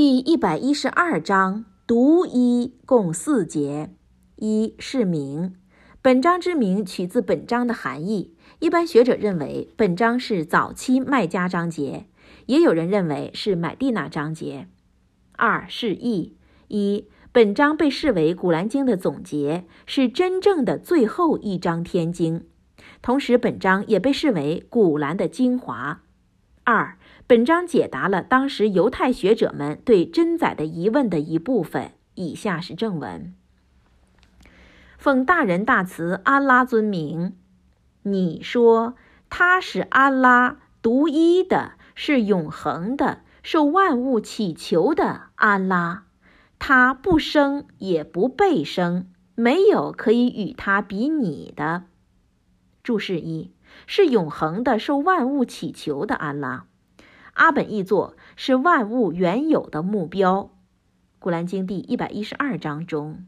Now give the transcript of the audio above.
第一百一十二章独一共四节。一是名，本章之名取自本章的含义。一般学者认为本章是早期麦加章节，也有人认为是买地那章节。二是义，一本章被视为《古兰经》的总结，是真正的最后一章天经。同时，本章也被视为古兰的精华。二，本章解答了当时犹太学者们对真宰的疑问的一部分。以下是正文：奉大人大慈安拉尊名，你说他是安拉独一的，是永恒的，受万物祈求的安拉。他不生也不被生，没有可以与他比拟的。注释一：是永恒的，受万物祈求的安拉。阿本译作是万物原有的目标。古兰经第一百一十二章中。